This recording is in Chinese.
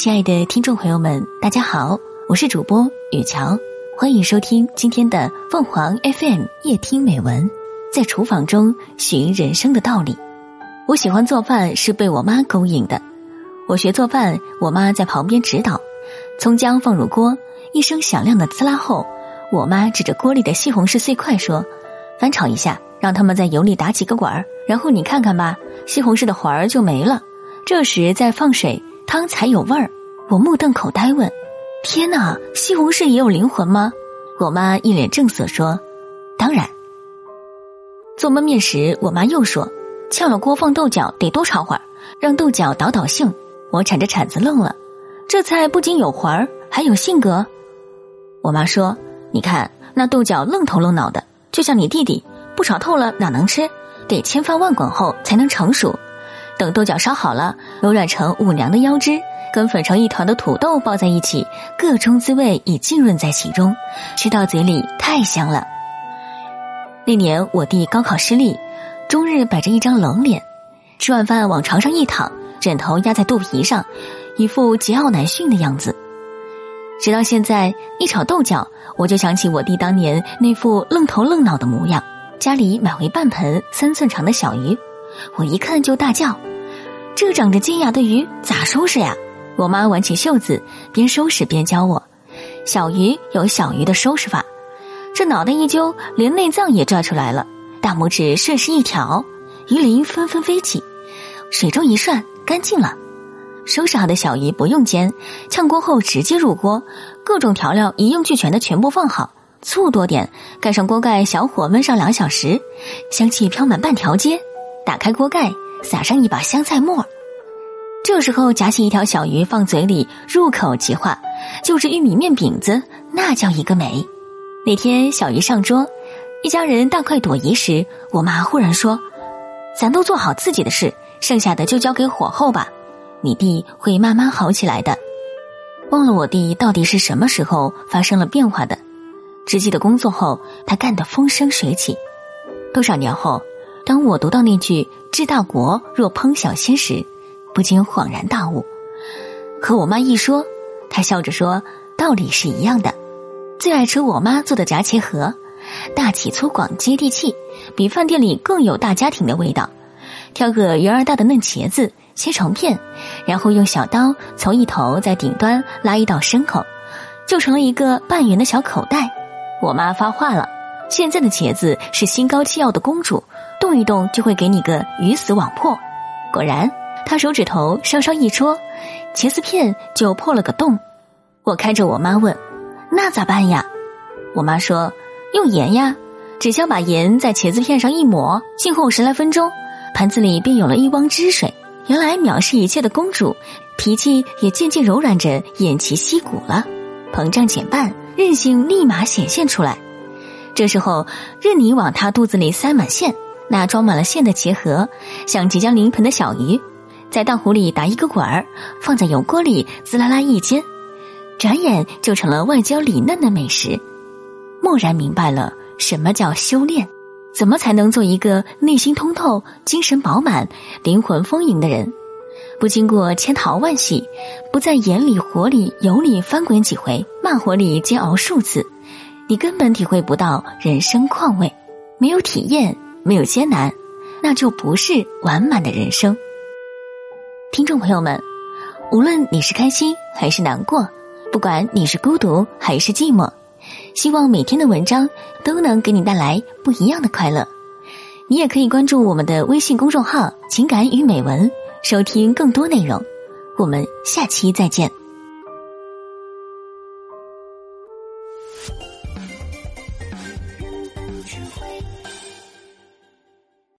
亲爱的听众朋友们，大家好，我是主播雨乔，欢迎收听今天的凤凰 FM 夜听美文，在厨房中寻人生的道理。我喜欢做饭是被我妈勾引的，我学做饭，我妈在旁边指导。葱姜放入锅，一声响亮的滋啦后，我妈指着锅里的西红柿碎块说：“翻炒一下，让它们在油里打几个滚儿，然后你看看吧，西红柿的环儿就没了。这时再放水。”汤才有味儿，我目瞪口呆问：“天哪，西红柿也有灵魂吗？”我妈一脸正色说：“当然。”做焖面时，我妈又说：“炝了锅放豆角得多炒会儿，让豆角倒倒性。”我铲着铲子愣了，这菜不仅有环儿，还有性格。我妈说：“你看那豆角愣头愣脑的，就像你弟弟，不炒透了哪能吃？得千翻万滚后才能成熟。”等豆角烧好了，柔软成五娘的腰肢，跟粉成一团的土豆抱在一起，各种滋味已浸润在其中，吃到嘴里太香了。那年我弟高考失利，终日摆着一张冷脸，吃完饭往床上一躺，枕头压在肚皮上，一副桀骜难驯的样子。直到现在，一炒豆角，我就想起我弟当年那副愣头愣脑的模样。家里买回半盆三寸长的小鱼，我一看就大叫。这长着尖牙的鱼咋收拾呀？我妈挽起袖子，边收拾边教我：小鱼有小鱼的收拾法，这脑袋一揪，连内脏也拽出来了。大拇指顺势一挑，鱼鳞纷纷飞起，水中一涮，干净了。收拾好的小鱼不用煎，炝锅后直接入锅，各种调料一应俱全的全部放好，醋多点，盖上锅盖，小火焖上两小时，香气飘满半条街。打开锅盖。撒上一把香菜末，这时候夹起一条小鱼放嘴里，入口即化，就是玉米面饼子，那叫一个美。那天小鱼上桌，一家人大快朵颐时，我妈忽然说：“咱都做好自己的事，剩下的就交给火候吧，你弟会慢慢好起来的。”忘了我弟到底是什么时候发生了变化的，只记得工作后他干得风生水起。多少年后。当我读到那句“治大国若烹小鲜”时，不禁恍然大悟。和我妈一说，她笑着说：“道理是一样的。”最爱吃我妈做的炸茄盒，大气粗犷接地气，比饭店里更有大家庭的味道。挑个圆儿大的嫩茄子，切成片，然后用小刀从一头在顶端拉一道深口，就成了一个半圆的小口袋。我妈发话了：“现在的茄子是心高气傲的公主。”动一动就会给你个鱼死网破，果然，他手指头稍稍一戳，茄子片就破了个洞。我看着我妈问：“那咋办呀？”我妈说：“用盐呀，只需要把盐在茄子片上一抹，静候十来分钟，盘子里便有了一汪汁水。原来藐视一切的公主，脾气也渐渐柔软着偃旗息鼓了，膨胀减半，韧性立马显现出来。这时候，任你往她肚子里塞满馅。”那装满了馅的茄盒，像即将临盆的小鱼，在大壶里打一个滚儿，放在油锅里滋啦啦一煎，转眼就成了外焦里嫩的美食。蓦然明白了什么叫修炼，怎么才能做一个内心通透、精神饱满、灵魂丰盈的人？不经过千淘万洗，不在盐里、火里、油里翻滚几回，慢火里煎熬数次，你根本体会不到人生况味，没有体验。没有艰难，那就不是完满的人生。听众朋友们，无论你是开心还是难过，不管你是孤独还是寂寞，希望每天的文章都能给你带来不一样的快乐。你也可以关注我们的微信公众号“情感与美文”，收听更多内容。我们下期再见。